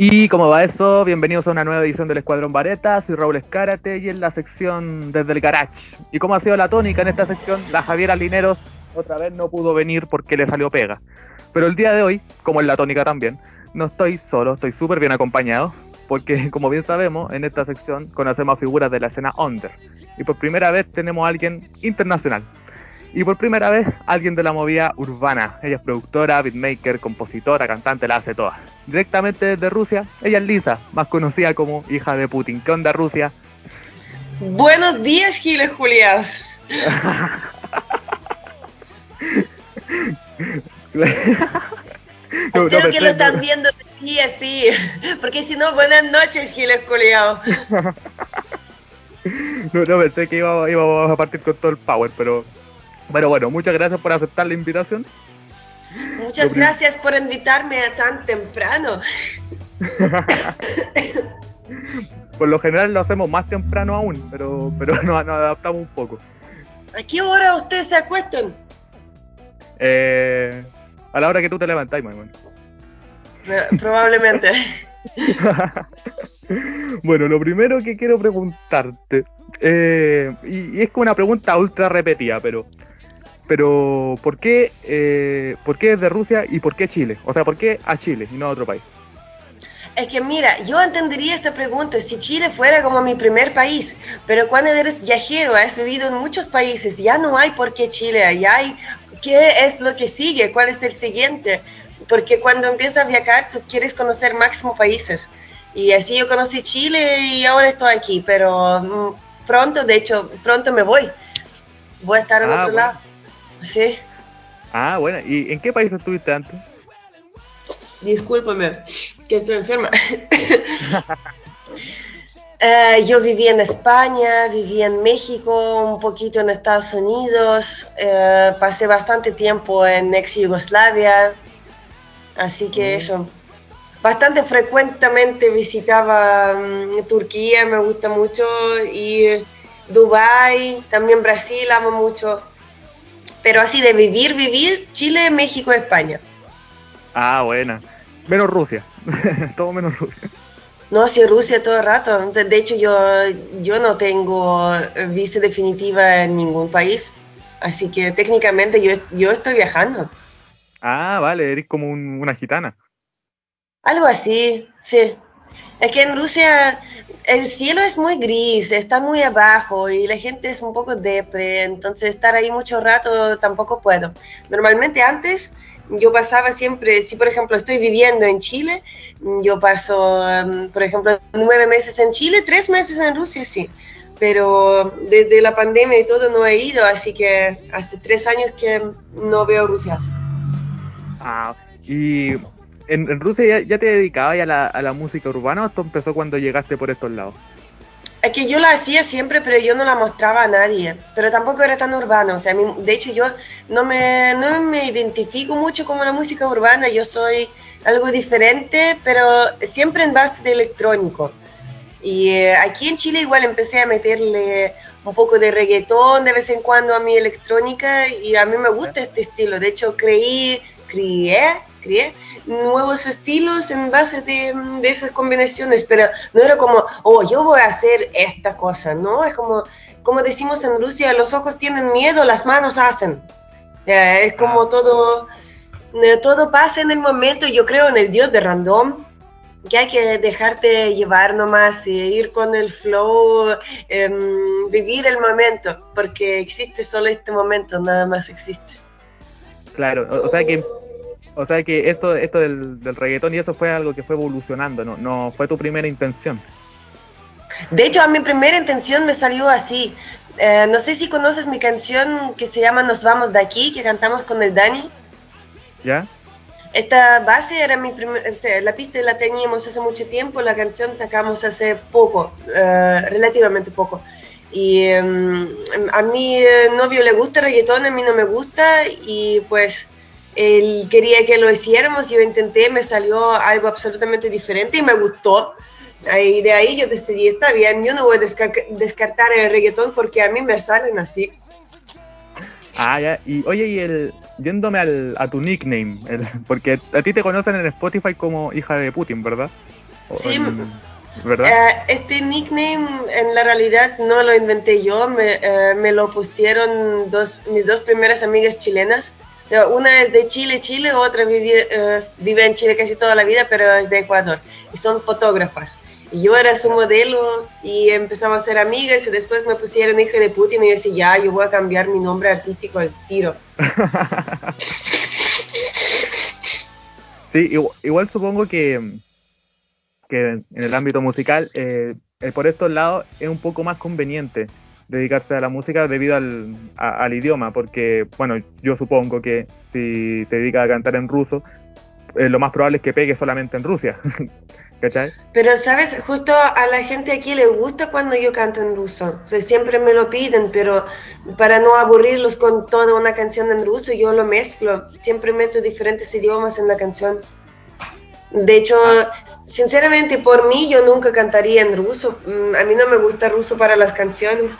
Y como va eso, bienvenidos a una nueva edición del Escuadrón Vareta, soy Raúl Escárate y en la sección desde el garage. Y como ha sido la tónica en esta sección, la Javiera Lineros otra vez no pudo venir porque le salió pega. Pero el día de hoy, como en la tónica también, no estoy solo, estoy súper bien acompañado, porque como bien sabemos, en esta sección conocemos figuras de la escena under. Y por primera vez tenemos a alguien internacional. Y por primera vez, alguien de la movida urbana. Ella es productora, beatmaker, compositora, cantante, la hace toda. Directamente desde Rusia, ella es Lisa, más conocida como hija de Putin. ¿Qué onda, Rusia? Buenos días, Giles Juliás. no, Espero que lo estás viendo así, así. Porque si no, buenas noches, Giles Juliás. no, no pensé que íbamos iba a partir con todo el power, pero bueno, bueno, muchas gracias por aceptar la invitación. Muchas gracias por invitarme a tan temprano. por lo general lo hacemos más temprano aún, pero, pero nos, adaptamos un poco. ¿A qué hora ustedes se acuestan? Eh, a la hora que tú te levantas, mi hermano. Probablemente. bueno, lo primero que quiero preguntarte, eh, y, es como una pregunta ultra repetida, pero pero ¿por qué, eh, ¿por qué de Rusia y por qué Chile? O sea, ¿por qué a Chile y no a otro país? Es que mira, yo entendería esta pregunta si Chile fuera como mi primer país, pero cuando eres viajero, has vivido en muchos países, ya no hay por qué Chile, ya hay qué es lo que sigue, cuál es el siguiente, porque cuando empiezas a viajar tú quieres conocer máximo países. Y así yo conocí Chile y ahora estoy aquí, pero mm, pronto, de hecho, pronto me voy. Voy a estar en ah, otro lado. Sí. Ah, bueno. ¿Y en qué país estuviste antes? Discúlpame, que estoy enferma. Eh, yo viví en España, viví en México, un poquito en Estados Unidos, eh, pasé bastante tiempo en ex Yugoslavia, así que mm. eso. Bastante frecuentemente visitaba mm, Turquía, me gusta mucho, y Dubai, también Brasil, amo mucho pero así de vivir, vivir, Chile, México, España. Ah, buena. Menos Rusia, todo menos Rusia. No, sí, Rusia todo el rato. De hecho, yo, yo no tengo visa definitiva en ningún país. Así que técnicamente yo, yo estoy viajando. Ah, vale, eres como una gitana. Algo así, sí. Es que en Rusia el cielo es muy gris, está muy abajo y la gente es un poco depre, entonces estar ahí mucho rato tampoco puedo. Normalmente antes yo pasaba siempre, si por ejemplo estoy viviendo en Chile, yo paso, um, por ejemplo, nueve meses en Chile, tres meses en Rusia, sí. Pero desde la pandemia y todo no he ido, así que hace tres años que no veo Rusia. Ah, y en, Rusia ya, te dedicabas a la, a la música urbana o esto empezó cuando llegaste por estos lados? Es que yo la hacía siempre, pero yo no la mostraba a nadie. Pero tampoco era tan urbano. O sea, de hecho, yo no me, no me identifico mucho como la música urbana. Yo soy algo diferente, pero siempre en base de electrónico. Y eh, aquí en Chile igual empecé a meterle un poco de reggaetón de vez en cuando a mi electrónica y a mí me gusta este estilo. De hecho, creí, crié, crié nuevos estilos en base de, esas combinaciones, pero no era como, oh, yo voy a hacer esta cosa, ¿no? Es como, como decimos en Rusia, los ojos tienen miedo, las manos hacen. es como ah. todo, eh, todo pasa en el momento, yo creo en el Dios de random, que hay que dejarte llevar nomás y ir con el flow, em, vivir el momento, porque existe solo este momento, nada más existe. Claro, o sea que o sea que esto, esto del, reggaetón y eso fue algo que fue evolucionando, no, no fue tu primera intención. De hecho, a mi primera intención me salió así. Eh, no sé si conoces mi canción que se llama Nos vamos de aquí, que cantamos con el Dani. ¿Ya? Esta base era mi primer, este, la pista la teníamos hace mucho tiempo, la canción sacamos hace poco, eh, relativamente poco. Y em, a mi novio le gusta reggaetón, a mí no me gusta y pues él quería que lo hiciéramos, yo intenté, me salió algo absolutamente diferente y me gustó. Y de ahí yo decidí, está bien, yo no voy a descartar el reggaetón porque a mí me salen así. Ah, ya, y oye, y el, yéndome al, a tu nickname, porque a ti te conocen en Spotify como hija de Putin, ¿verdad? Sí, ¿verdad? Eh, este nickname en la realidad no lo inventé yo, me, eh, me lo pusieron dos, mis dos primeras amigas chilenas. Una es de Chile, Chile, otra vive, eh, vive en Chile casi toda la vida, pero es de Ecuador. Y son fotógrafas. Y yo era su modelo y empezamos a ser amigas y después me pusieron hija de Putin y yo decía, ya, yo voy a cambiar mi nombre artístico al tiro. sí, igual, supongo que, que en el ámbito musical, eh, eh, por estos lados, es un poco más conveniente dedicarse a la música debido al, al idioma, porque, bueno, yo supongo que si te dedicas a cantar en ruso, eh, lo más probable es que pegue solamente en Rusia. Pero, ¿sabes? Justo a la gente aquí le gusta cuando yo canto en ruso. O sea, siempre me lo piden, pero para no aburrirlos con toda una canción en ruso, yo lo mezclo. Siempre meto diferentes idiomas en la canción. De hecho, sinceramente, por mí yo nunca cantaría en ruso. Mm, a mí no me gusta ruso para las canciones.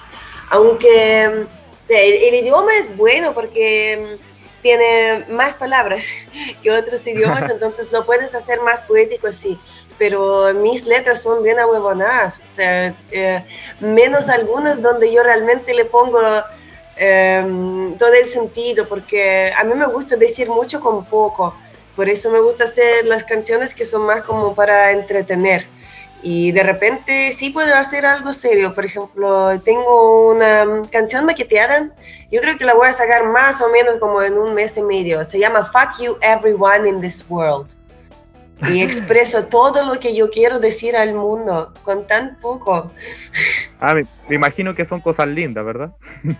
Aunque el, idioma es bueno porque mm, tiene más palabras que otros idiomas, entonces lo puedes hacer más poético así pero mis letras son bien ahuevonadas, o sea, eh, menos algunas donde yo realmente le pongo em, todo el sentido, porque a mí me gusta decir mucho con poco, por eso me gusta hacer las canciones que son más como para entretener. Y de repente sí puedo hacer algo serio, por ejemplo, tengo una canción maqueteada, yo creo que la voy a sacar más o menos como en un mes y medio, se llama Fuck You Everyone in This World y expreso todo lo que yo quiero decir al mundo con tan poco. Ah, me, imagino que son cosas lindas, ¿verdad?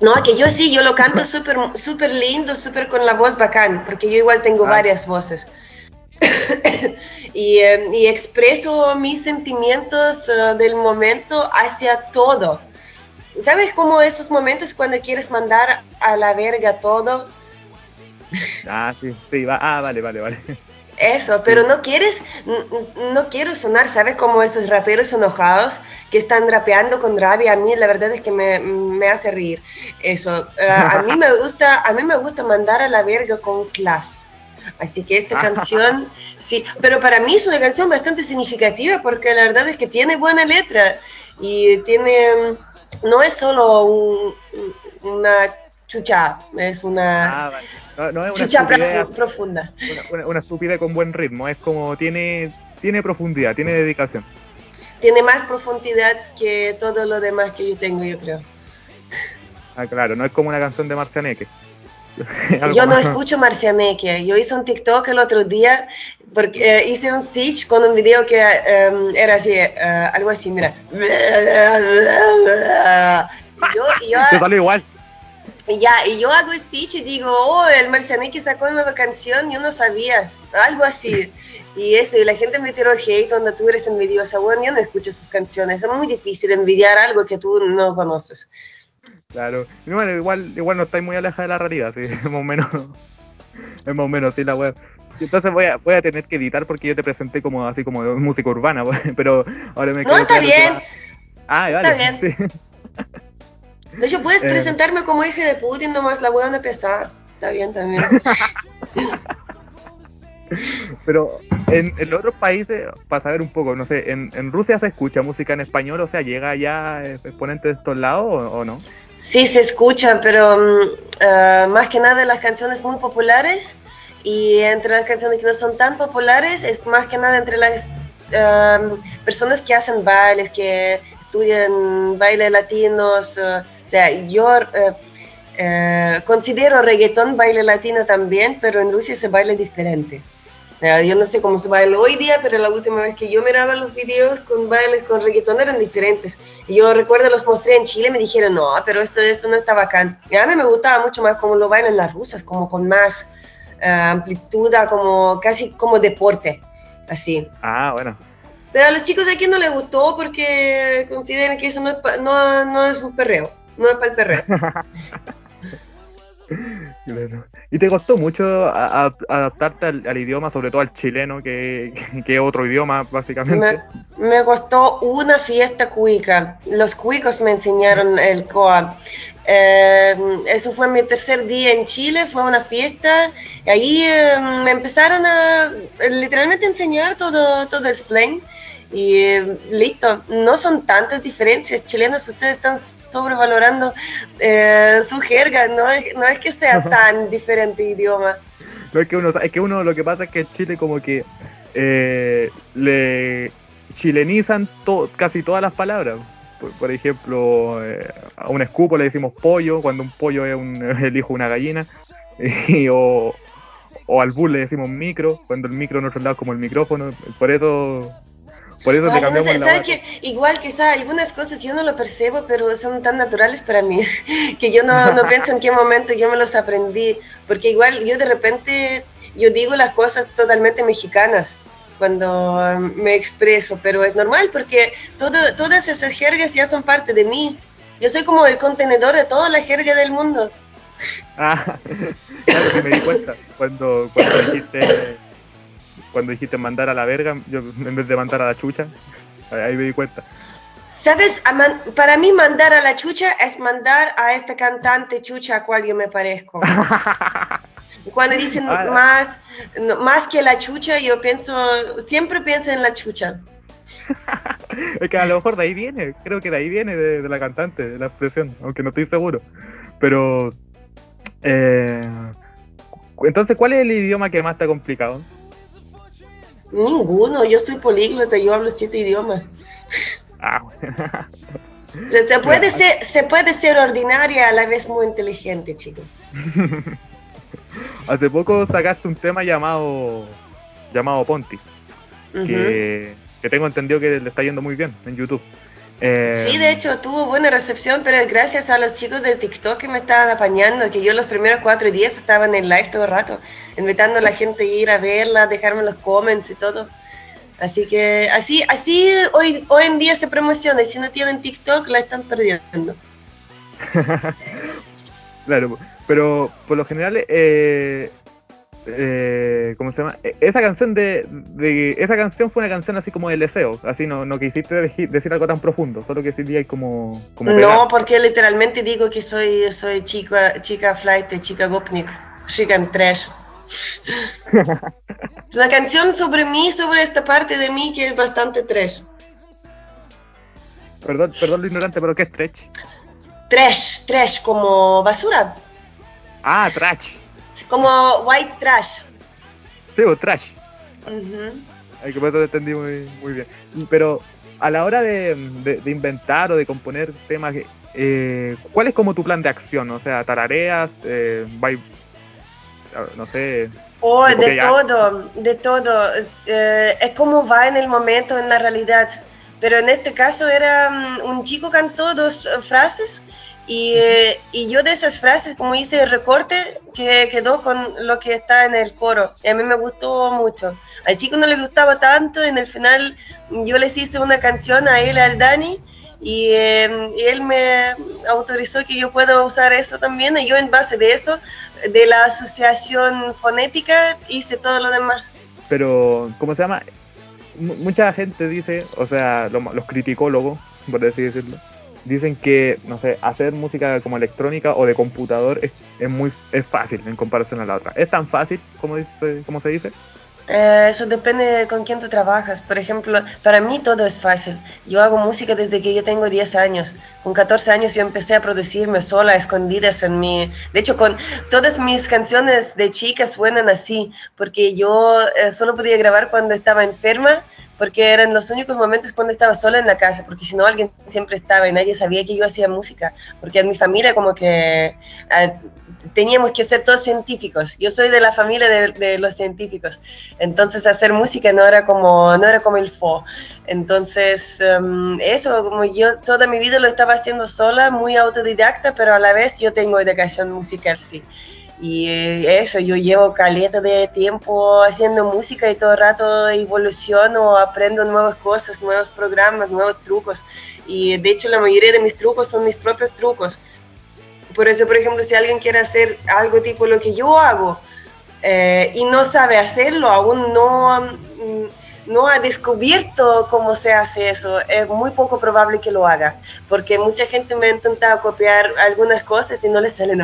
No, que yo sí, yo lo canto súper super lindo, súper con la voz bacán, porque yo igual tengo ah. varias voces. y, em, y, expreso mis sentimientos uh, del momento hacia todo. ¿Sabes cómo esos momentos cuando quieres mandar a la verga todo? Ah, sí, sí, va. ah, vale, vale, vale. Eso, pero no quieres, no, quiero sonar, ¿sabes? Como esos raperos enojados que están rapeando con rabia. A mí la verdad es que me, hace reír eso. Eh, a mí me gusta, a mí me gusta mandar a la verga con clase. Así que esta canción, sí, pero para mí es una canción bastante significativa porque la verdad es que tiene buena letra y tiene, no es solo una chucha, es una... Ah, no, es una chucha profunda. Una, una, con buen ritmo, es como tiene, tiene profundidad, tiene dedicación. Tiene más profundidad que todo lo demás que yo tengo, yo creo. Ah, claro, no es como una canción de Marcianeque. yo no escucho Marcianeque. Yo hice un TikTok el otro día porque eh, hice un stitch con un video que em, era así, eh, algo así, mira. yo, yo, Te salió igual. Ya, y yo hago Stitch y digo, oh, el Marcianeque sacó una nueva canción, yo no sabía, algo así. Y eso, y la gente me tiró hate cuando tú eres envidiosa, bueno, yo no escucho sus canciones, es muy difícil envidiar algo que tú no conoces. Claro, bueno, igual, igual no estáis muy alejada de la realidad, sí, más o menos, es más o menos, sí, la web. Entonces voy a, voy a tener que editar porque yo te presenté como así como música urbana, pero ahora me quedo No, está bien. Ah, vale. Está bien. Sí. De hecho, puedes eh. presentarme como hija de Putin, nomás la huevona pesada. Está bien también. Pero en, los otros países, para saber un poco, no sé, ¿en, Rusia se escucha música en español? O sea, ¿llega ya exponente de estos lados o, no? Sí, se escucha, pero eh, más que nada las canciones muy populares y entre las canciones que no son tan populares es más que nada entre las eh, personas que hacen bailes, que estudian bailes latinos. O sea, yo eh, considero reggaetón baile latino también, pero en Rusia se baila diferente. Yo no sé cómo se baila hoy día, pero la última vez que yo miraba los videos con bailes con reggaetón eran diferentes. Y yo recuerdo los mostré en Chile y me dijeron, no, pero esto, esto no está bacán. Y a mí me gustaba mucho más cómo lo bailan las rusas, como con más eh, amplitud, como casi como deporte, así. Ah, bueno. Pero a los chicos aquí no les gustó porque consideran que eso no no, no es un perreo no es para el perreo. ¿Y te costó mucho adaptarte al, idioma, sobre todo al chileno, que, es otro idioma, básicamente? Me, costó una fiesta cuica. Los cuicos me enseñaron el coa. Eh, eso fue mi tercer día en Chile, fue una fiesta, y ahí eh, me empezaron a literalmente enseñar todo, todo el slang. Y eh, listo, no son tantas diferencias. Chilenos, ustedes están sobrevalorando su jerga, no es, no es que sea tan diferente idioma. No es que uno, es que uno lo que pasa es que Chile como que le chilenizan casi todas las palabras por, ejemplo, eh, a un escupo le decimos pollo, cuando un pollo es, un, el hijo de una gallina, o, al bus le decimos micro, cuando el micro en otro lado como el micrófono, por eso... Por eso te cambiamos la que Igual quizá algunas cosas yo no lo percibo, pero son tan naturales para mí, que yo no, no pienso en qué momento yo me los aprendí, porque igual yo de repente, yo digo las cosas totalmente mexicanas, cuando um, me expreso, pero es normal porque todo, todas esas jergas ya son parte de mí. Yo soy como el contenedor de toda la jerga del mundo. Ah, claro que me di cuenta cuando, cuando dijiste cuando dijiste mandar a la verga, yo en vez de mandar a la chucha, ahí me di cuenta. ¿Sabes? Para mí mandar a la chucha es mandar a esta cantante chucha a cual yo me parezco. Cuando dicen ah. más, más que la chucha, yo pienso, siempre pienso en la chucha. es que a lo mejor de ahí viene, creo que de ahí viene de, la cantante, de la expresión, aunque no estoy seguro. Pero, eh, entonces, ¿cuál es el idioma que más te ha complicado? Ninguno, yo soy políglota, yo hablo siete idiomas. Ah, se, puede ser, se puede ser ordinaria a la vez muy inteligente, chicos. Hace poco sacaste un tema llamado llamado Ponti, que, tengo entendido que le está yendo muy bien en YouTube. Eh, sí, de hecho tuvo buena recepción, pero gracias a los chicos de TikTok que me estaban apañando, que yo los primeros cuatro días estaba en el live todo el rato, invitando a la gente a ir a verla, dejarme los comments y todo. Así que así así hoy, hoy en día se promociona y si no tienen TikTok la están perdiendo. claro, pero por lo general, eh, eh, ¿cómo se llama? E, esa canción de, esa canción fue una canción así como de deseo, así no, no quisiste decir algo tan profundo, solo que decía como, como No, porque literalmente digo que soy soy chica chica flight, chica gopnik, chica trash. es una canción sobre mí, sobre esta parte de mí que es bastante trash. Perdón, perdón lo ignorante, pero ¿qué es trash? Trash, trash, como basura. Ah, trash. Como white trash. Sí, o trash. Hay que pasar entendí muy, muy bien. Pero a la hora de, inventar o de componer temas, eh, ¿cuál es como tu plan de acción? O sea, tarareas, eh, no sé. Oh, de todo, de todo. Eh, es como va en el momento, en la realidad. Pero en este caso era mm, un chico cantó dos frases y, eh, y, yo de esas frases, como hice el recorte, que quedó con lo que está en el coro. Y a mí me gustó mucho. Al chico no le gustaba tanto, en el final yo les hice una canción a él, al Dani, y, eh, y, él me autorizó que yo pueda usar eso también. Y yo en base de eso, de la asociación fonética, hice todo lo demás. Pero, ¿cómo se llama? M mucha gente dice, o sea, los criticólogos, por así decirlo, dicen que, no sé, hacer música como electrónica o de computador es, es muy es fácil en comparación a la otra. ¿Es tan fácil como, dice, como se dice? Eh, eso depende de con quién tú trabajas. Por ejemplo, para mí todo es fácil. Yo hago música desde que yo tengo 10 años. Con 14 años yo empecé a producirme sola, escondidas en mi... De hecho, con todas mis canciones de chicas suenan así, porque yo eh, solo podía grabar cuando estaba enferma porque eran los únicos momentos cuando estaba sola en la casa, porque si no alguien siempre estaba y nadie sabía que yo hacía música, porque en mi familia como que ah, teníamos que ser todos científicos, yo soy de la familia de, los científicos, entonces hacer música no era como, no era como el fo, entonces em, eso, como yo toda mi vida lo estaba haciendo sola, muy autodidacta, pero a la vez yo tengo educación musical, sí. Y eso, yo llevo caleta de tiempo haciendo música y todo el rato evoluciono, aprendo nuevas cosas, nuevos programas, nuevos trucos. Y de hecho la mayoría de mis trucos son mis propios trucos. Por eso, por ejemplo, si alguien quiere hacer algo tipo lo que yo hago eh, y no sabe hacerlo, aún no, no ha descubierto cómo se hace eso, es muy poco probable que lo haga, porque mucha gente me ha intentado copiar algunas cosas y no les sale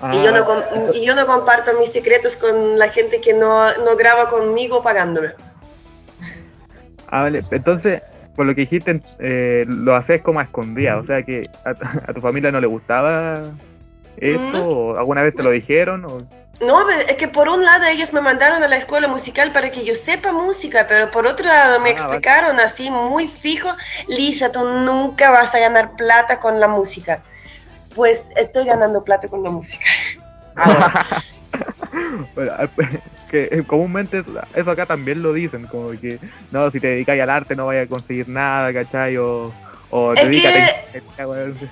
nomás. y, yo no, ah. y yo no comparto mis secretos con la gente que no, no graba conmigo pagándome. Ah, vale. Entonces, por lo que dijiste, eh, lo haces como a escondida, o sea que a, tu familia no le gustaba esto, o alguna vez te lo dijeron. O... No, es que por un lado ellos me mandaron a la escuela musical para que yo sepa música, pero por otro lado me ah, explicaron así muy fijo, Lisa, tú nunca vas a ganar plata con la música. Pues estoy ganando plata con la música. que eh, comúnmente eso, acá también lo dicen, como que no, si te dedicas al arte no vayas a conseguir nada, ¿cachai? O, o te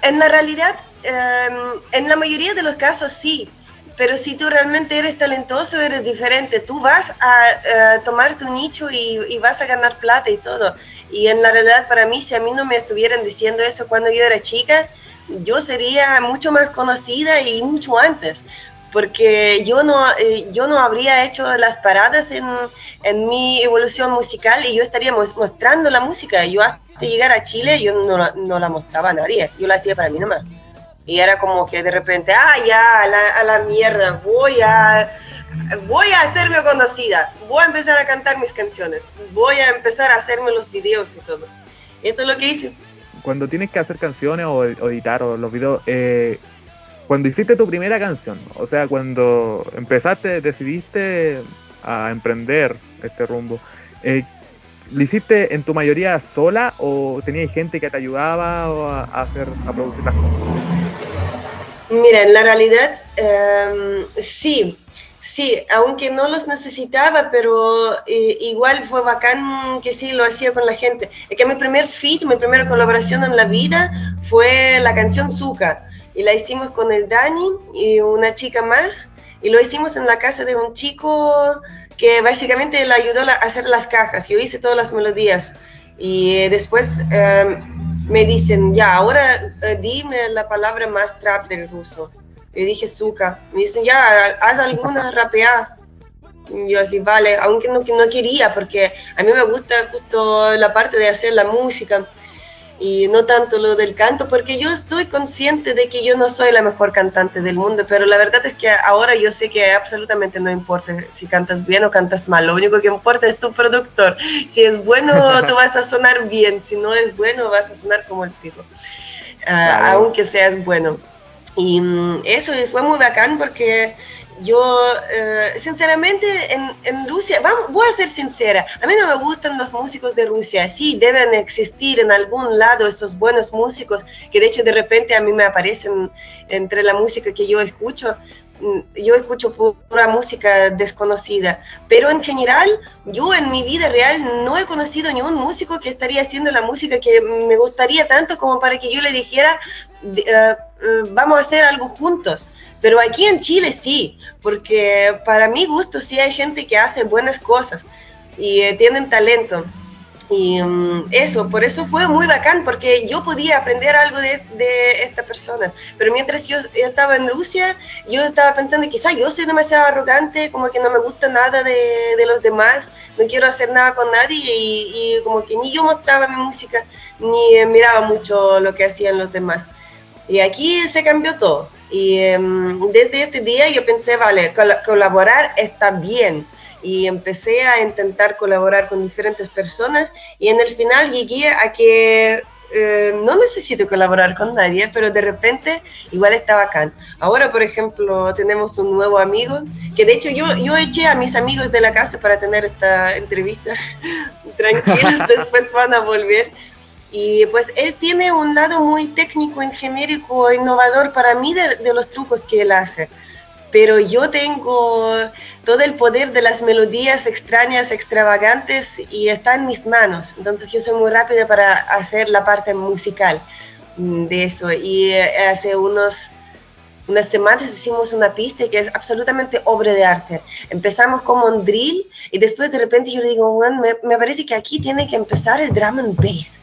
En la realidad, em, en la mayoría de los casos sí, pero si tú realmente eres talentoso, eres diferente. Tú vas a, tomar tu nicho y, y, vas a ganar plata y todo. Y en la realidad, para mí, si a mí no me estuvieran diciendo eso cuando yo era chica, yo sería mucho más conocida y mucho antes porque yo no, eh, yo no habría hecho las paradas en, en, mi evolución musical y yo estaría mostrando la música. Yo hasta llegar a Chile yo no, no, la mostraba a nadie, yo la hacía para mí nomás. Y era como que de repente, ah, ya, a la, a la mierda, voy a, voy a hacerme conocida, voy a empezar a cantar mis canciones, voy a empezar a hacerme los videos y todo. Esto es lo que hice. Cuando tienes que hacer canciones o, editar o los videos, eh, cuando hiciste tu primera canción, o sea, cuando empezaste, decidiste a emprender este rumbo, eh, ¿lo hiciste en tu mayoría sola o tenías gente que te ayudaba a, hacer, a producir las cosas? Mira, en la realidad em, sí, sí, aunque no los necesitaba, pero eh, igual fue bacán que sí lo hacía con la gente. Es que mi primer feat, mi primera colaboración en la vida fue la canción Zuka y la hicimos con el Dani y una chica más y lo hicimos en la casa de un chico que básicamente le ayudó a hacer las cajas. Yo hice todas las melodías y eh, después em, me dicen, ya, ahora eh, dime la palabra más trap del ruso. Y dije, Zuka. Me dicen, ya, haz alguna rapeada. Yo así, vale, aunque no, no quería, porque a mí me gusta justo la parte de hacer la música y no tanto lo del canto, porque yo soy consciente de que yo no soy la mejor cantante del mundo, pero la verdad es que ahora yo sé que absolutamente no importa si cantas bien o cantas mal, lo único que importa es tu productor. Si es bueno, tú vas a sonar bien, si no es bueno, vas a sonar como el pico, ah, aunque seas bueno. Y mm, eso fue muy bacán porque yo, eh, sinceramente, en, en Rusia, vamos, voy a ser sincera, a mí no me gustan los músicos de Rusia, sí, deben existir en algún lado esos buenos músicos, que de hecho de repente a mí me aparecen entre la música que yo escucho, mm, yo escucho pura música desconocida, pero en general yo en mi vida real no he conocido ni un músico que estaría haciendo la música que me gustaría tanto como para que yo le dijera, eh, eh, vamos a hacer algo juntos. Pero aquí en Chile sí, porque para mi gusto sí hay gente que hace buenas cosas y eh, tienen talento. Y mm, eso, por eso fue muy bacán, porque yo podía aprender algo de, de esta persona. Pero mientras yo, estaba en Rusia, yo estaba pensando, quizá yo soy demasiado arrogante, como que no me gusta nada de, de los demás, no quiero hacer nada con nadie y, y, como que ni yo mostraba mi música, ni miraba mucho lo que hacían los demás. Y aquí se cambió todo. Y em, desde este día yo pensé, vale, colaborar está bien. Y empecé a intentar colaborar con diferentes personas y en el final llegué a que eh, no necesito colaborar con nadie, pero de repente igual está bacán. Ahora, por ejemplo, tenemos un nuevo amigo, que de hecho yo, yo eché a mis amigos de la casa para tener esta entrevista. Tranquilos, después van a volver. Y pues él tiene un lado muy técnico, genérico, innovador para mí de, los trucos que él hace. Pero yo tengo todo el poder de las melodías extrañas, extravagantes y está en mis manos. Entonces yo soy muy rápida para hacer la parte musical de eso. Y eh, hace unos unas semanas hicimos una pista que es absolutamente obra de arte. Empezamos como un drill y después de repente yo le digo, me, me parece que aquí tiene que empezar el drum and bass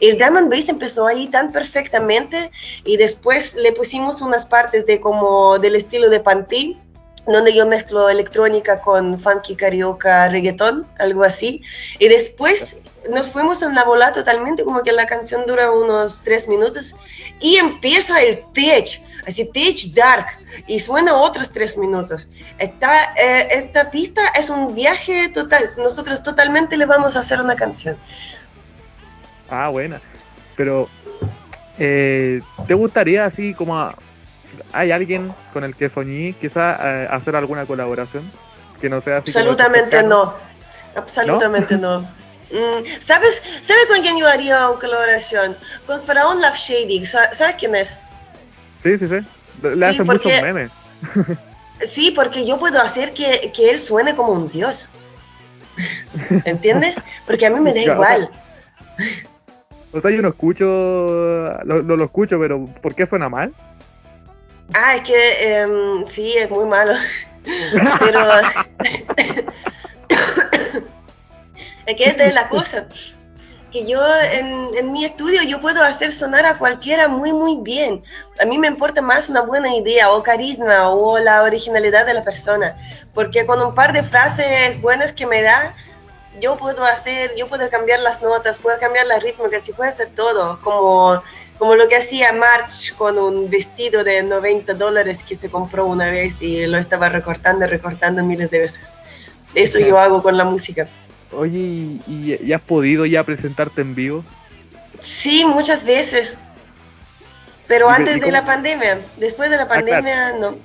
el drum and bass empezó ahí tan perfectamente y después le pusimos unas partes de como del estilo de Panty donde yo mezclo electrónica con funky carioca, reggaetón, algo así. Y después nos fuimos en la bola totalmente, como que la canción dura unos tres minutos y empieza el tech, así tech dark, y suena otros tres minutos. Esta, eh, esta pista es un viaje total, nosotros totalmente le vamos a hacer una canción. Ah, buena. Pero, eh, ¿te gustaría así como... ¿Hay alguien con el que soñé quizá eh, hacer alguna colaboración? Que no sea así Absolutamente no. Absolutamente no. Mm, ¿Sabes, ¿Sabe con quién yo haría una colaboración? Con Faraón Love Shady. ¿Sabes quién es? Sí, sí, sí. Le hace muchos memes. sí, porque yo puedo hacer que, que, él suene como un dios. ¿Entiendes? Porque a mí me da igual. O sea, yo no escucho, no lo, lo, escucho, pero ¿por qué suena mal? Ah, es que em, sí, es muy malo. pero es que esta es la cosa. Que yo en, en, mi estudio yo puedo hacer sonar a cualquiera muy muy bien. A mí me importa más una buena idea o carisma o la originalidad de la persona. Porque con un par de frases buenas que me da, yo puedo hacer, yo puedo cambiar las notas, puedo cambiar la rítmica, y puedo hacer todo. Como como lo que hacía March con un vestido de 90 dólares que se compró una vez y lo estaba recortando y recortando miles de veces. Eso yo hago con la música. Oye, ¿y, has podido ya presentarte en vivo? Sí, muchas veces. Pero antes de la pandemia, después de la ah, pandemia no.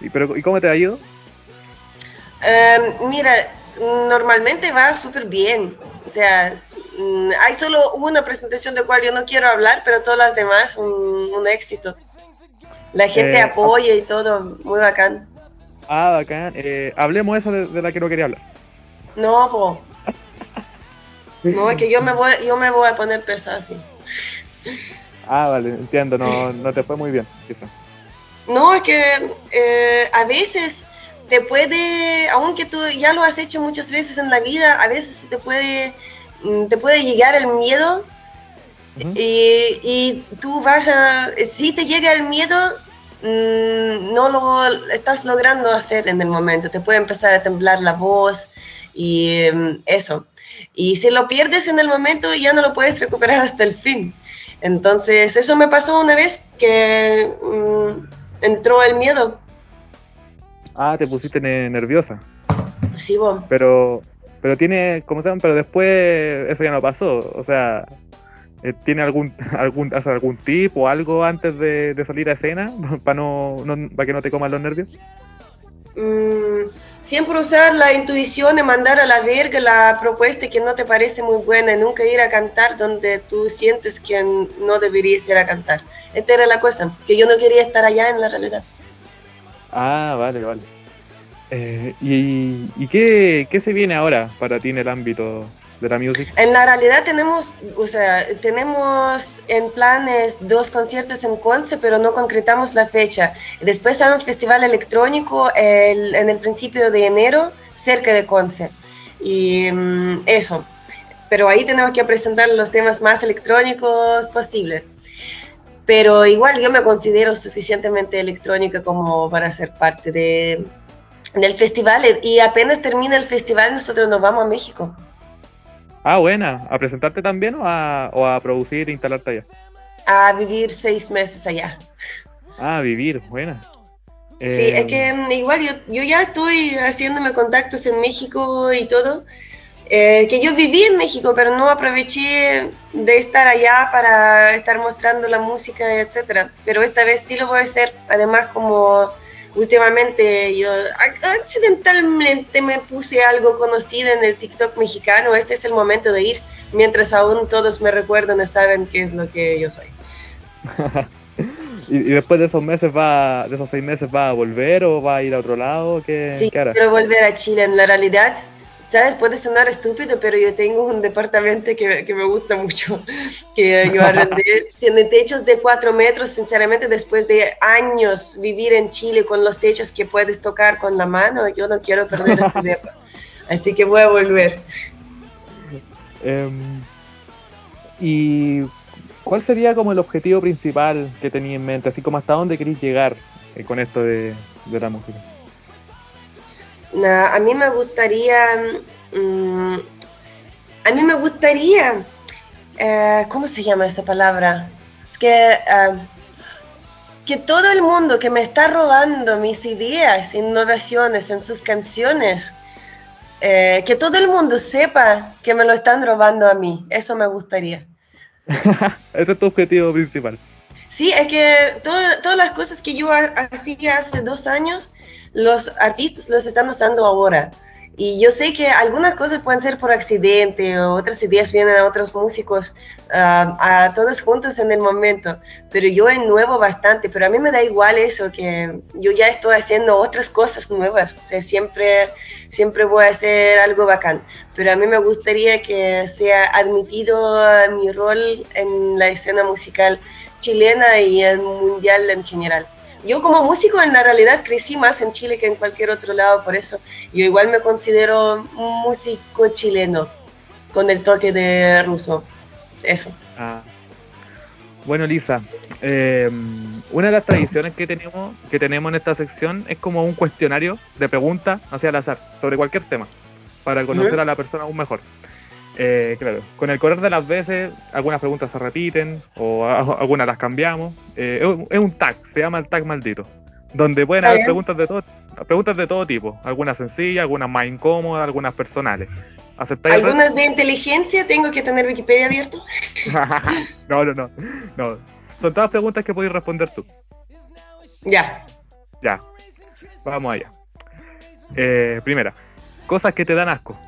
¿Y, pero, ¿Y cómo te ha ido? Em, mira, normalmente va súper bien. O sea, mm, hay solo una presentación de cual yo no quiero hablar, pero todas las demás un, un éxito. La gente eh, apoya y todo, muy bacán. Ah, bacán. Eh, hablemos eso de, la que no quería hablar. No, po. No, es que yo me voy, yo me voy a poner pesado así. Ah, vale, entiendo, no, no te fue muy bien, quizá. No, es que eh, a veces te puede, aunque tú ya lo has hecho muchas veces en la vida, a veces te puede, mm, te puede llegar el miedo y, y, tú vas a, si te llega el miedo, mm, no lo estás logrando hacer en el momento, te puede empezar a temblar la voz y mm, eso. Y si lo pierdes en el momento, ya no lo puedes recuperar hasta el fin. Entonces, eso me pasó una vez que entró el miedo Ah, te pusiste nerviosa. Sí, vos. Pero, pero tiene, ¿cómo se llama? Pero después eso ya no pasó. O sea, eh, ¿tiene algún, algún, hace algún tip o algo antes de, salir a escena para no, para que no te coman los nervios? Mm, siempre usar la intuición y mandar a la verga la propuesta que no te parece muy buena y nunca ir a cantar donde tú sientes que no deberías ir a cantar. Esta era la cosa, que yo no quería estar allá en la realidad. Ah, vale, vale. Eh, ¿Y, qué, se viene ahora para ti en el ámbito de la música? En la realidad tenemos, o sea, tenemos en planes dos conciertos en Conce, pero no concretamos la fecha. Después hay un festival electrónico en el principio de enero cerca de Conce. Y mm, eso. Pero ahí tenemos que presentar los temas más electrónicos posibles pero igual yo me considero suficientemente electrónica como para ser parte de, del festival y apenas termina el festival nosotros nos vamos a México. Ah, buena, ¿a presentarte también o a, o a producir e instalarte allá? A vivir seis meses allá. Ah, vivir, buena. Sí, es que mm, igual yo, yo ya estoy haciéndome contactos en México y todo, eh, que yo viví en México, pero no aproveché de estar allá para estar mostrando la música, etcétera. Pero esta vez sí lo voy a hacer. Además, como últimamente yo accidentalmente me puse algo conocido en el TikTok mexicano, este es el momento de ir, mientras aún todos me recuerdan y saben qué es lo que yo soy. ¿Y, después de esos meses va, de esos seis meses va a volver o va a ir a otro lado? ¿Qué, sí, quiero volver a Chile. En la realidad, ¿Sabes? Puede sonar estúpido, pero yo tengo un departamento que, que me gusta mucho, que yo arrendé. Tiene techos de 4 metros, sinceramente, después de años vivir en Chile con los techos que puedes tocar con la mano, yo no quiero perder este depa. Así que voy a volver. Em, ¿Y cuál sería como el objetivo principal que tenía en mente? Así como hasta dónde queréis llegar eh, con esto de, de la música. A mí me gustaría, mm, a mí me gustaría, eh, ¿cómo se llama esta palabra? Que, eh, que todo el mundo que me está robando mis ideas, innovaciones en sus canciones, eh, que todo el mundo sepa que me lo están robando a mí. Eso me gustaría. Ese es tu objetivo principal. Sí, es que todas las cosas que yo hacía hace dos años, los artistas los están usando ahora. Y yo sé que algunas cosas pueden ser por accidente, o otras ideas vienen a otros músicos, ah, a todos juntos en el momento, pero yo nuevo bastante, pero a mí me da igual eso, que yo ya estoy haciendo otras cosas nuevas, o sea, siempre, siempre voy a hacer algo bacán, pero a mí me gustaría que sea admitido mi rol en la escena musical chilena y el mundial en general yo como músico en la realidad crecí más en Chile que en cualquier otro lado, por eso yo igual me considero músico chileno con el toque de ruso. Eso. Ah. Bueno, Lisa, eh, una de las tradiciones que tenemos, que tenemos en esta sección es como un cuestionario de preguntas hacia el azar sobre cualquier tema, para conocer a la persona aún mejor. Eh, claro, con el correr de las veces, algunas preguntas se repiten o algunas las cambiamos. Eh, es un tag, se llama el tag maldito, donde pueden haber preguntas de todo, preguntas de todo tipo, algunas sencillas, algunas más incómodas, algunas personales. ¿Algunas de inteligencia? ¿Tengo que tener Wikipedia abierto? no, no, no, no. Son todas preguntas que podéis responder tú. Ya. Ya. Vamos allá. Eh, primera, cosas que te dan asco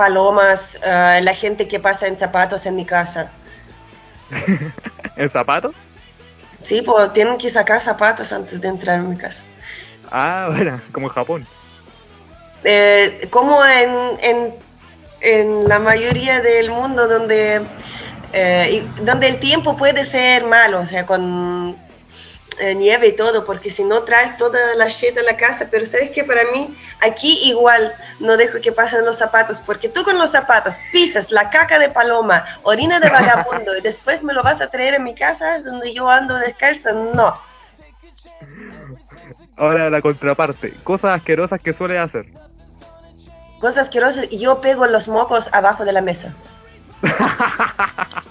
palomas, eh, la gente que pasa en zapatos en mi casa. ¿En zapatos? Sí, pues tienen que sacar zapatos antes de entrar en mi casa. Ah, bueno, como en Japón. Eh, como en, en, en, la mayoría del mundo donde, eh, donde el tiempo puede ser malo, o sea, con eh, nieve y todo, porque si no traes toda la shit a la casa, pero sabes que para mí aquí igual no dejo que pasen los zapatos, porque tú con los zapatos pisas la caca de paloma, orina de vagabundo y después me lo vas a traer en mi casa donde yo ando descalza, no. Ahora la contraparte, cosas asquerosas que suele hacer. Cosas asquerosas, yo pego los mocos abajo de la mesa.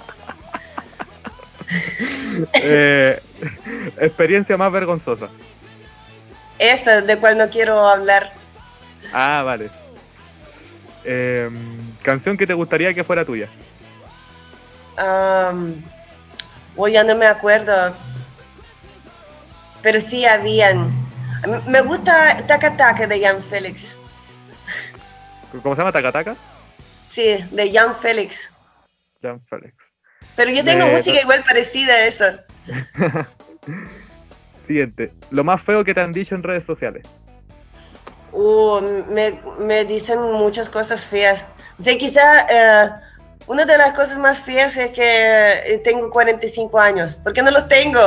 eh, experiencia más vergonzosa. Esta, de cual no quiero hablar. Ah, vale. Em, canción que te gustaría que fuera tuya. Um, ya no me acuerdo. Pero sí habían. Me gusta Taca Taca de Jan Félix. ¿Cómo se llama Taca Taca? Sí, de Jan Félix. Jan Félix. Pero yo tengo música igual parecida a eso. Siguiente. Lo más feo que te han dicho en redes sociales. Uh, me, dicen muchas cosas feas. O sea, quizá eh, una de las cosas más feas es que eh, tengo 45 años. ¿Por qué no los tengo?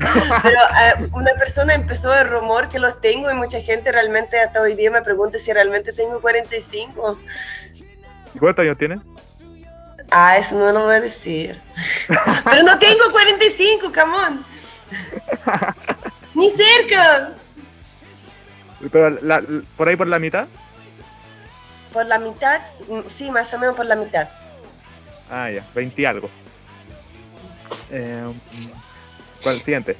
Pero eh, una persona empezó el rumor que los tengo y mucha gente realmente hasta hoy día me pregunta si realmente tengo 45. ¿Y cuántos años tienes? Ah, eso no lo voy a decir. Pero no tengo 45, camón. Ni cerca. Pero por ahí por la mitad. Por la mitad, sí, más o menos por la mitad. Ah, ya, 20 y algo. Eh, ¿Cuál siguiente?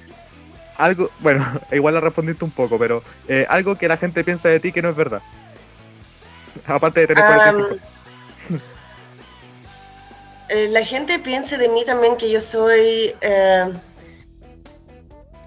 Algo, bueno, igual la respondiste un poco, pero eh, algo que la gente piensa de ti que no es verdad. Aparte de tener 45. Eh, la gente piensa de mí también que yo soy... Eh,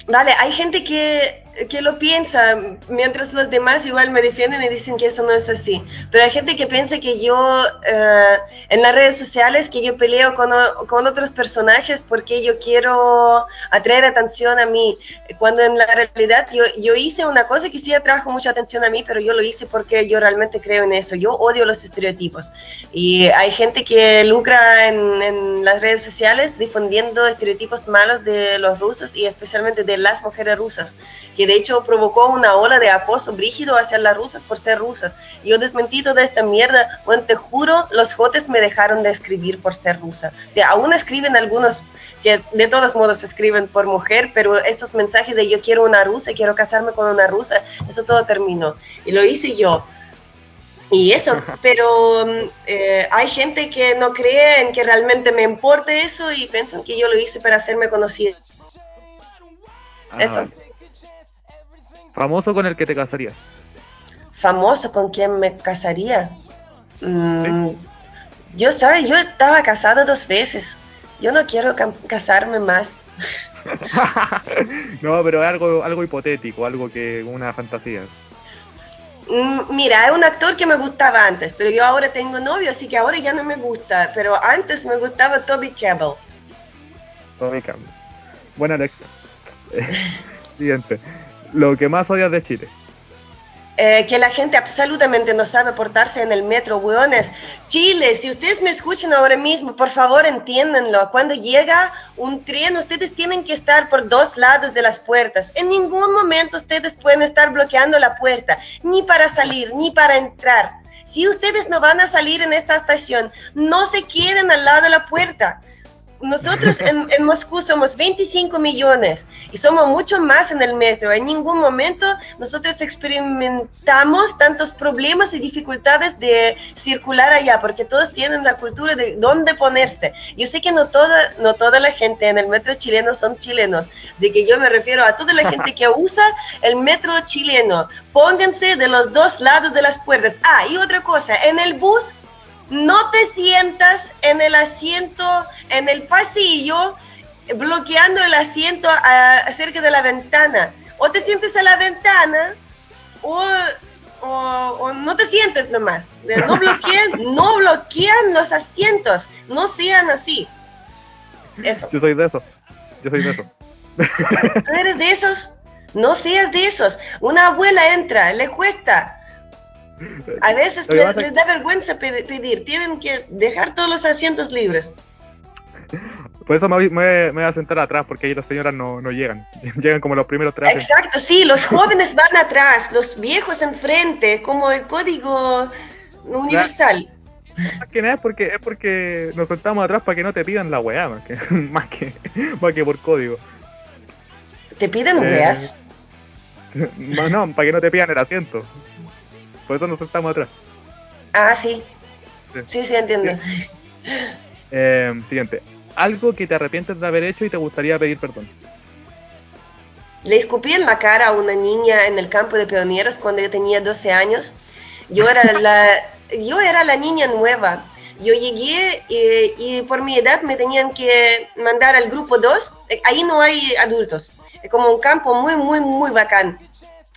vale, hay gente que que lo piensa, mientras los demás igual me defienden y dicen que eso no es así. Pero hay gente que piensa que yo, eh, en las redes sociales, que yo peleo con, con, otros personajes porque yo quiero atraer atención a mí, cuando en la realidad yo, yo hice una cosa que sí atrajo mucha atención a mí, pero yo lo hice porque yo realmente creo en eso. Yo odio los estereotipos. Y hay gente que lucra en, en las redes sociales difundiendo estereotipos malos de los rusos y especialmente de las mujeres rusas. Que de hecho provocó una ola de acoso brígido hacia las rusas por ser rusas. Yo desmentido de esta mierda, bueno, te juro, los jotes me dejaron de escribir por ser rusa. O sea, aún escriben algunos que de todos modos escriben por mujer, pero esos mensajes de yo quiero una rusa, quiero casarme con una rusa, eso todo terminó. Y lo hice yo. Y eso, pero eh, hay gente que no cree en que realmente me importe eso y piensan que yo lo hice para hacerme conocida. Eso. Famoso con el que te casarías. Famoso con quien me casaría. Mm, yo, ¿sabes? Yo estaba casada dos veces. Yo no quiero casarme más. no, pero algo, algo hipotético, algo que una fantasía. Mm, mira, es un actor que me gustaba antes, pero yo ahora tengo novio, así que ahora ya no me gusta. Pero antes me gustaba Toby Campbell. Toby Campbell. Buena lección. Siguiente. Lo que más odias de Chile. Eh, que la gente absolutamente no sabe portarse en el metro, weones. Chile, si ustedes me escuchan ahora mismo, por favor entiéndanlo. Cuando llega un tren, ustedes tienen que estar por dos lados de las puertas. En ningún momento ustedes pueden estar bloqueando la puerta, ni para salir, ni para entrar. Si ustedes no van a salir en esta estación, no se queden al lado de la puerta nosotros en, Moscú somos 25 millones y somos mucho más en el metro. En ningún momento nosotros experimentamos tantos problemas y dificultades de circular allá, porque todos tienen la cultura de dónde ponerse. Yo sé que no toda, no toda la gente en el metro chileno son chilenos, de que yo me refiero a toda la gente que usa el metro chileno. Pónganse de los dos lados de las puertas. Ah, y otra cosa, en el bus no te sientas en el asiento, en el pasillo, bloqueando el asiento a, cerca de la ventana. O te sientes a la ventana o, no te sientes nomás. No bloquean, no bloquean los asientos. No sean así. Eso. Yo soy de eso. Yo soy de eso. ¿Tú eres de esos? No seas de esos. Una abuela entra, le cuesta a veces les, da vergüenza pedir, tienen que dejar todos los asientos libres. Por eso me, voy a sentar atrás, porque ahí las señoras no, llegan. llegan como los primeros tres. Exacto, sí, los jóvenes van atrás, los viejos enfrente, como el código universal. Más que nada es porque, es porque nos sentamos atrás para que no te pidan la weá, más que, más que, más que por código. ¿Te piden eh, weas? No, no, para que no te pidan el asiento. Por eso nos estamos atrás. Ah, sí. Sí, sí, entiendo. Eh, siguiente. Algo que te arrepientes de haber hecho y te gustaría pedir perdón. Le escupí en la cara a una niña en el campo de pioneros cuando yo tenía 12 años. Yo era la, yo era la niña nueva. Yo llegué eh, y por mi edad me tenían que mandar al grupo 2. Ahí no hay adultos. Es como un campo muy, muy, muy bacán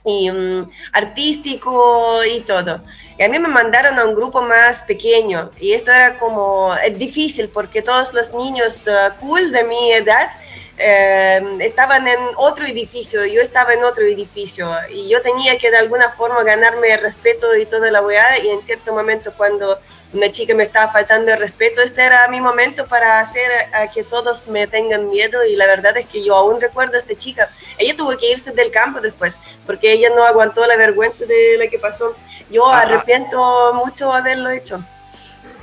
y mm, artístico y todo. Y a mí me mandaron a un grupo más pequeño y esto era como es difícil porque todos los niños uh, cool de mi edad eh, estaban en otro edificio, yo estaba en otro edificio y yo tenía que de alguna forma ganarme el respeto y toda la weá y en cierto momento cuando una chica me estaba faltando el respeto, este era mi momento para hacer a que todos me tengan miedo y la verdad es que yo aún recuerdo a esta chica. Ella tuvo que irse del campo después porque ella no aguantó la vergüenza de lo que pasó. Yo ah, ah. arrepiento mucho haberlo hecho.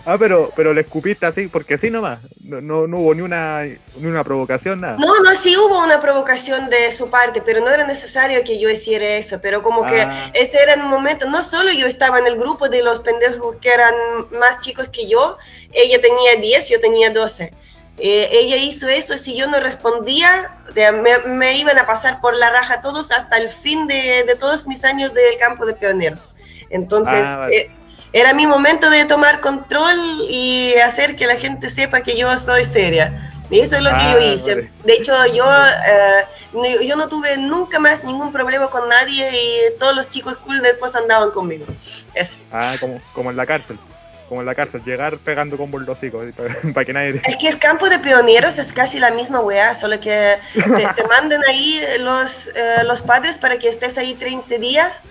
Ah, pero, pero le escupiste así, porque así nomás. No, no, hubo ni una, ni una provocación, nada. No, no, sí hubo una provocación de su parte, pero no era necesario que yo hiciera eso. Pero como que ah. ese era el momento. No solo yo estaba en el grupo de los pendejos que eran más chicos que yo, ella tenía 10, yo tenía 12. Eh, ella hizo eso, si yo no respondía, me, me, iban a pasar por la raja todos hasta el fin de, de todos mis años del campo de pioneros. Entonces, eh, era mi momento de tomar control y hacer que la gente sepa que yo soy seria. Y eso es lo que yo ah, hice. De hecho, yo, eh, yo no tuve nunca más ningún problema con nadie y todos los chicos cool después andaban conmigo. Eso. Ah, como, como en la cárcel. Como en la cárcel, llegar pegando con los para, que nadie... Es que el campo de pioneros es casi la misma weá, solo que te, manden ahí los, eh, los padres para que estés ahí 30 días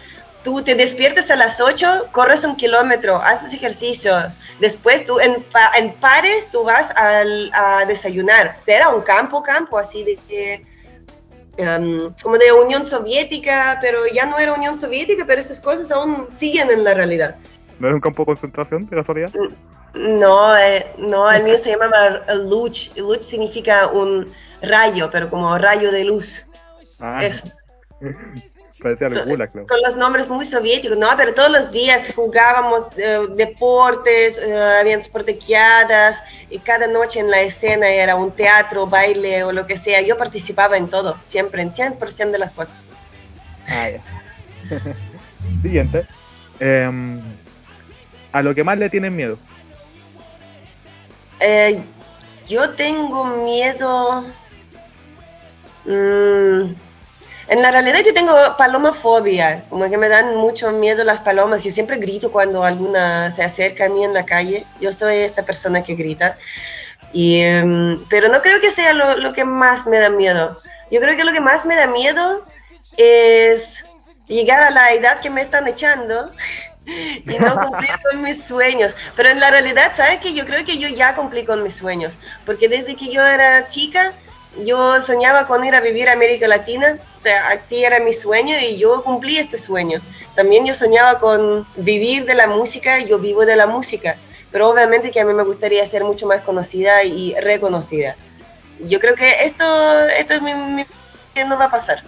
tú te despiertas a las 8, corres un kilómetro, haces ejercicio, después tú en, en pares tú vas a desayunar. Era un campo, campo, así de que... Um, como de Unión Soviética, pero ya no era Unión Soviética, pero esas cosas aún siguen en la realidad. ¿No es un campo de concentración, de casualidad? No, eh, no, el mío se llama Luch. Luch significa un rayo, pero como rayo de luz. Ah, Eso. parecía el gulag, claro. Con los nombres muy soviéticos, ¿no? Pero todos los días jugábamos eh, deportes, eh, habían sportequeadas, y cada noche en la escena era un teatro, baile o lo que sea. Yo participaba en todo, siempre, en 100% de las cosas. Ah, ya. Siguiente. Em, a lo que más le tienen miedo. Eh, yo tengo miedo. mm, en la realidad yo tengo palomafobia, como que me dan mucho miedo las palomas. Yo siempre grito cuando alguna se acerca a mí en la calle. Yo soy esta persona que grita. Y, em, pero no creo que sea lo, lo que más me da miedo. Yo creo que lo que más me da miedo es llegar a la edad que me están echando y no cumplir con mis sueños. Pero en la realidad, ¿sabes qué? Yo creo que yo ya cumplí con mis sueños, porque desde que yo era chica, yo soñaba con ir a vivir a América Latina, o sea, así era mi sueño y yo cumplí este sueño. También yo soñaba con vivir de la música, yo vivo de la música, pero obviamente que a mí me gustaría ser mucho más conocida y reconocida. Yo creo que esto, esto es mi, mi que no va a pasar.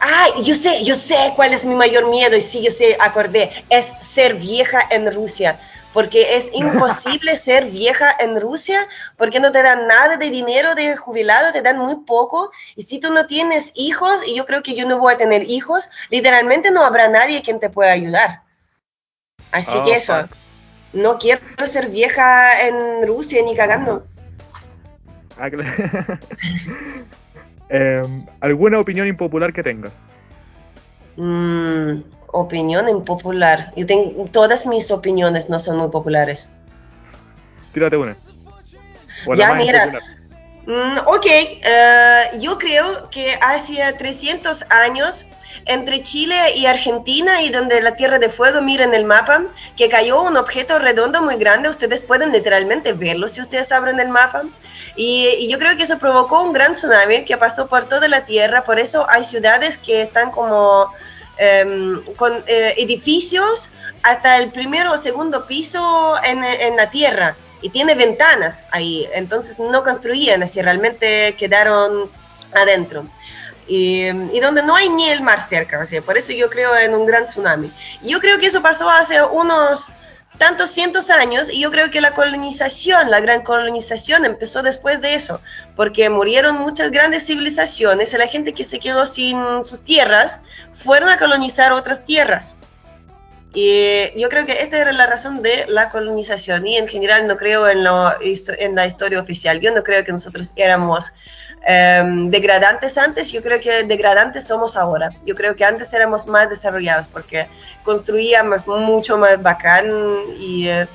Ay, yo sé, yo sé cuál es mi mayor miedo y sí, yo sé, acordé, es ser vieja en Rusia, porque es imposible ser vieja en Rusia, porque no te dan nada de dinero de jubilado, te dan muy poco, y si tú no tienes hijos, y yo creo que yo no voy a tener hijos, literalmente no habrá nadie quien te pueda ayudar. Así Oh, que eso, fuck. no quiero ser vieja en Rusia ni cagando. Em, ¿Alguna opinión impopular que tengas? Mm, opinión impopular. Yo tengo, todas mis opiniones no son muy populares. Tírate una. O Ya, mira. Mm, ok, eh, yo creo que hace 300 años entre Chile y Argentina y donde la Tierra de Fuego, miren el mapa, que cayó un objeto redondo muy grande, ustedes pueden literalmente verlo si ustedes abren el mapa. Y, y yo creo que eso provocó un gran tsunami que pasó por toda la Tierra, por eso hay ciudades que están como em, con eh, edificios hasta el primero o segundo piso en, en la Tierra y tiene ventanas ahí, entonces no construían así, realmente quedaron adentro. Y, y donde no hay ni el mar cerca, o sea, por eso yo creo en un gran tsunami. Yo creo que eso pasó hace unos tantos cientos años y yo creo que la colonización, la gran colonización empezó después de eso, porque murieron muchas grandes civilizaciones y la gente que se quedó sin sus tierras fueron a colonizar otras tierras. Y yo creo que esta era la razón de la colonización y en general no creo en, lo, en la historia oficial. Yo no creo que nosotros éramos um, degradantes antes, yo creo que degradantes somos ahora. Yo creo que antes éramos más desarrollados porque construíamos mucho más bacán y uh,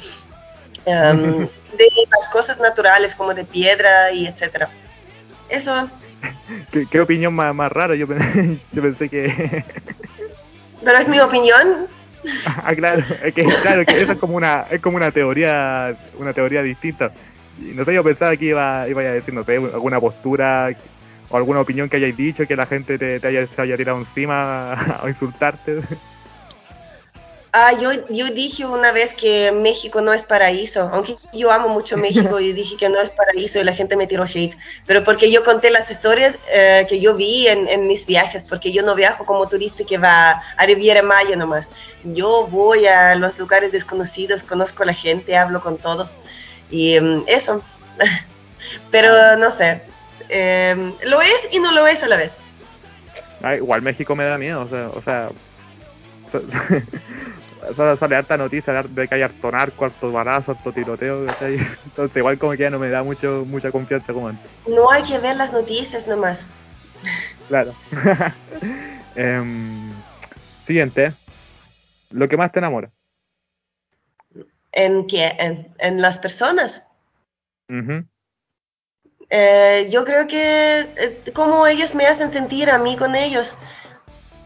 um, de las cosas naturales como de piedra y etcétera. Eso. ¿Qué, qué opinión más, más rara? Yo, pen- yo pensé que... Pero es mi opinión. ah, claro, es que, claro, que eso es como una, es como una teoría, una teoría distinta. No sé, yo pensaba que iba, iba a decir, no sé, alguna postura o alguna opinión que hayáis dicho que la gente te, te haya, se haya tirado encima a insultarte. Ah, yo, yo dije una vez que México no es paraíso, aunque yo amo mucho México y dije que no es paraíso y la gente me tiró hate, pero porque yo conté las historias eh, que yo vi en, en, mis viajes, porque yo no viajo como turista que va a Riviera Maya nomás, yo voy a los lugares desconocidos, conozco a la gente, hablo con todos y um, eso, pero no sé, eh, lo es y no lo es a la vez. Ah, igual México me da miedo, o sea, o sea sale, harta noticia de que hay harto narco, harto balazo, harto tiroteo. Entonces igual como que ya no me da mucho mucha confianza como antes. No hay que ver las noticias nomás. Claro. um, siguiente. Lo que más te enamora. ¿En qué? ¿En, en las personas? Uh -huh. eh, yo creo que eh, como ellos me hacen sentir a mí con ellos.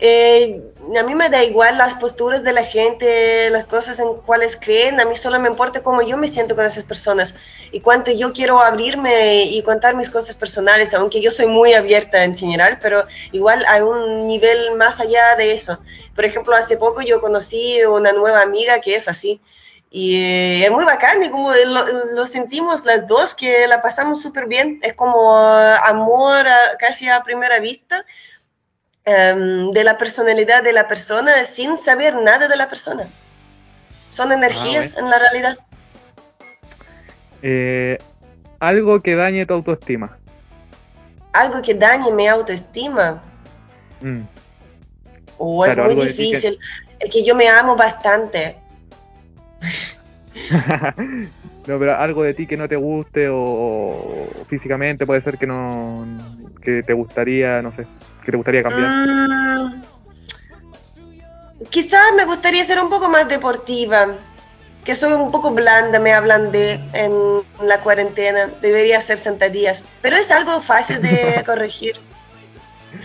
Eh, a mí me da igual las posturas de la gente, las cosas en cuales creen, a mí solo me importa cómo yo me siento con esas personas y cuánto yo quiero abrirme y contar mis cosas personales, aunque yo soy muy abierta en general, pero igual hay un nivel más allá de eso. Por ejemplo, hace poco yo conocí una nueva amiga que es así Y eh, es muy bacán y como lo, sentimos las dos, que la pasamos súper bien. Es como amor casi a primera vista em, de la personalidad de la persona sin saber nada de la persona. Son energías ah, en la realidad. Eh, algo que dañe tu autoestima. Algo que dañe mi autoestima. Mm. Oh, es muy difícil. Es que yo me amo bastante. no, pero algo de ti que no te guste o, físicamente puede ser que no que te gustaría, no sé, que te gustaría cambiar. Mm, quizás me gustaría ser un poco más deportiva, que soy un poco blanda, me hablan de en la cuarentena, debería hacer sentadillas, pero es algo fácil de corregir.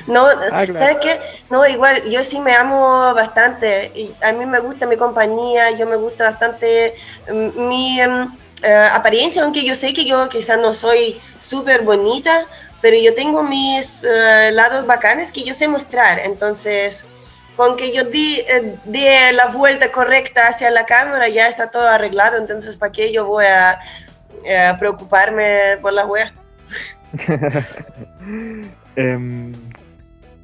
No, ah, ¿sabes qué? No, igual, yo sí me amo bastante. Y a mí me gusta mi compañía, yo me gusta bastante mm, mi em, eh, apariencia, aunque yo sé que yo quizás no soy súper bonita, pero yo tengo mis eh, lados bacanes que yo sé mostrar. Entonces, con que yo di, eh, la vuelta correcta hacia la cámara, ya está todo arreglado. Entonces, ¿para qué yo voy a preocuparme por la wea? Em,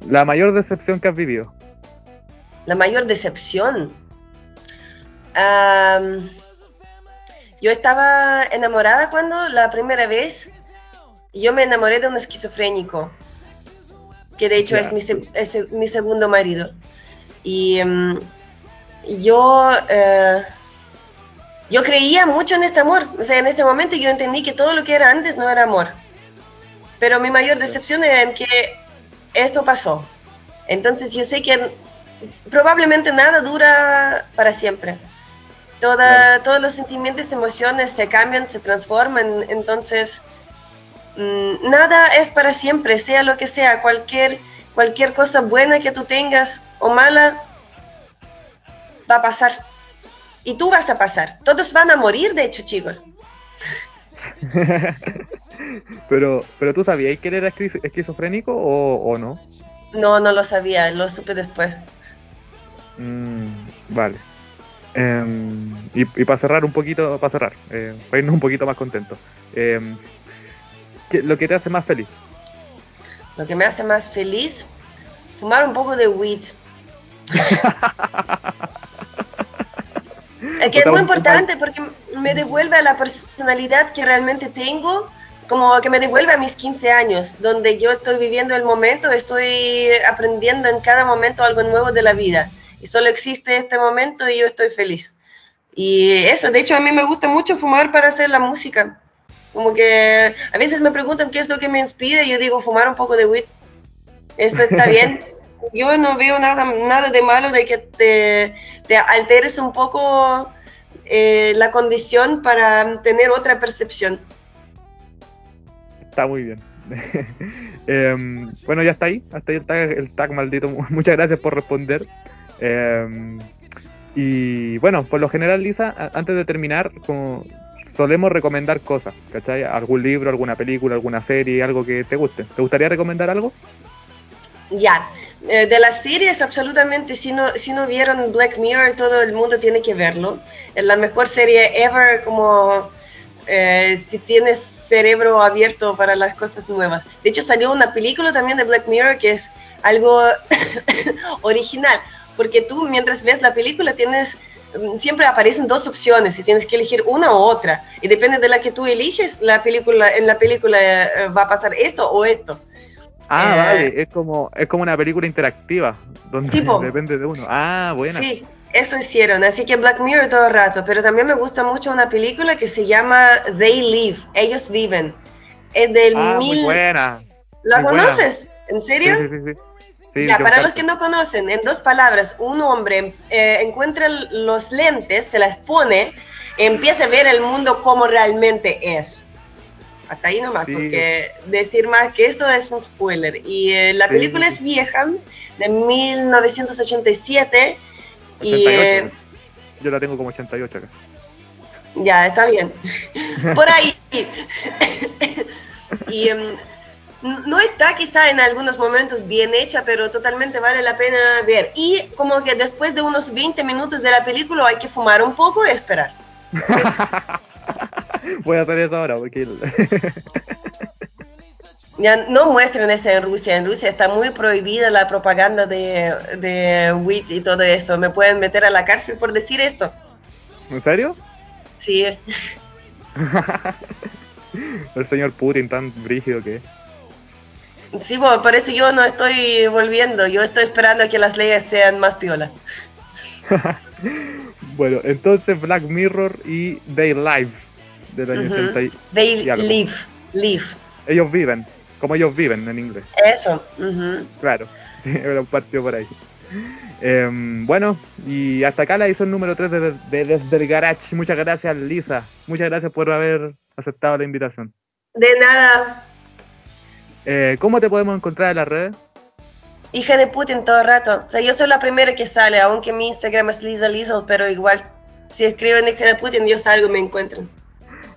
la mayor decepción que has vivido. La mayor decepción. yo estaba enamorada cuando la primera vez yo me enamoré de un esquizofrénico, que de hecho es, mi, mi, segundo marido. Y em, yo, uh, yo creía mucho en este amor. O sea, en este momento yo entendí que todo lo que era antes no era amor. Pero mi mayor decepción era en que esto pasó. Entonces yo sé que probablemente nada dura para siempre. Toda, Todos los sentimientos, emociones se cambian, se transforman. Entonces, mm, nada es para siempre, sea lo que sea, cualquier, cualquier cosa buena que tú tengas o mala, va a pasar. Y tú vas a pasar. Todos van a morir, de hecho, chicos. pero, pero tú sabías que él era esquizofrénico o, no? No, no lo sabía, lo supe después. Mm, vale. Em, y, para cerrar un poquito, para cerrar, eh, para irnos un poquito más contentos. Em, ¿Lo que te hace más feliz? Lo que me hace más feliz, fumar un poco de weed. Es que es muy importante porque me devuelve a la personalidad que realmente tengo, como que me devuelve a mis 15 años, donde yo estoy viviendo el momento, estoy aprendiendo en cada momento algo nuevo de la vida. Y solo existe este momento y yo estoy feliz. Y eso, de hecho a mí me gusta mucho fumar para hacer la música. Como que a veces me preguntan qué es lo que me inspira y yo digo fumar un poco de weed. Eso está bien. yo no veo nada, nada de malo de que te, te alteres un poco eh, la condición para tener otra percepción. Está muy bien. Em, bueno, ya está ahí, hasta ahí el el tag maldito. Muchas gracias por responder. Em, y bueno, por lo general, Lisa, antes de terminar, como solemos recomendar cosas, ¿cachai? Algún libro, alguna película, alguna serie, algo que te guste. ¿Te gustaría recomendar algo? Ya, eh, de las series absolutamente, si no, si no vieron Black Mirror, todo el mundo tiene que verlo. Es la mejor serie ever, como eh, si tienes cerebro abierto para las cosas nuevas. De hecho, salió una película también de Black Mirror que es algo original, porque tú mientras ves la película tienes mm, siempre aparecen dos opciones y tienes que elegir una u otra y depende de la que tú eliges la película en la película eh, va a pasar esto o esto Ah, vale, es como, es como una película interactiva, donde depende de uno. Ah, bueno. Sí, eso hicieron, así que Black Mirror todo el rato, pero también me gusta mucho una película que se llama They Live, Ellos Viven. Es del ah, muy buena. ¿La conoces? ¿En serio? Sí, sí, sí. ya, para los que no conocen, en dos palabras, un hombre eh, encuentra los lentes, se las pone, empieza a ver el mundo como realmente es hasta ahí nomás, porque decir más que eso es un spoiler. Y eh, la película es vieja, de 1987. Y, eh, Yo la tengo como 88 acá. Ya, está bien. Por ahí. y em, no está quizá en algunos momentos bien hecha, pero totalmente vale la pena ver. Y como que después de unos 20 minutos de la película hay que fumar un poco y esperar. Voy a hacer eso ahora porque... ya no muestren eso en Rusia. En Rusia está muy prohibida la propaganda de, de WIT y todo eso. Me pueden meter a la cárcel por decir esto. ¿En serio? Sí. El señor Putin tan brígido que. Sí, bueno, por eso yo no estoy volviendo. Yo estoy esperando a que las leyes sean más piola. bueno, entonces Black Mirror y They Live del año 80 y, They y live, live. Ellos viven, como ellos viven en inglés. Eso. ujú. Claro, sí, era un partido por ahí. Em, bueno, y hasta acá la edición número 3 de, de- Desde el Garage. Muchas gracias, Lisa. Muchas gracias por haber aceptado la invitación. De nada. Eh, ¿Cómo te podemos encontrar en las redes? Hija de Putin todo el rato. O sea, yo soy la primera que sale, aunque mi Instagram es Lisa Liesel, pero igual, si escriben hija de Putin, yo salgo y me encuentran.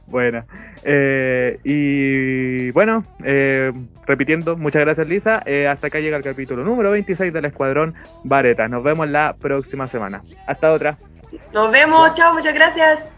Bueno, eh, y bueno, eh, repitiendo, muchas gracias Lisa. Eh, hasta acá llega el capítulo número 26 del Escuadrón Vareta. Nos vemos la próxima semana. Hasta otra. Nos vemos, chao, muchas gracias.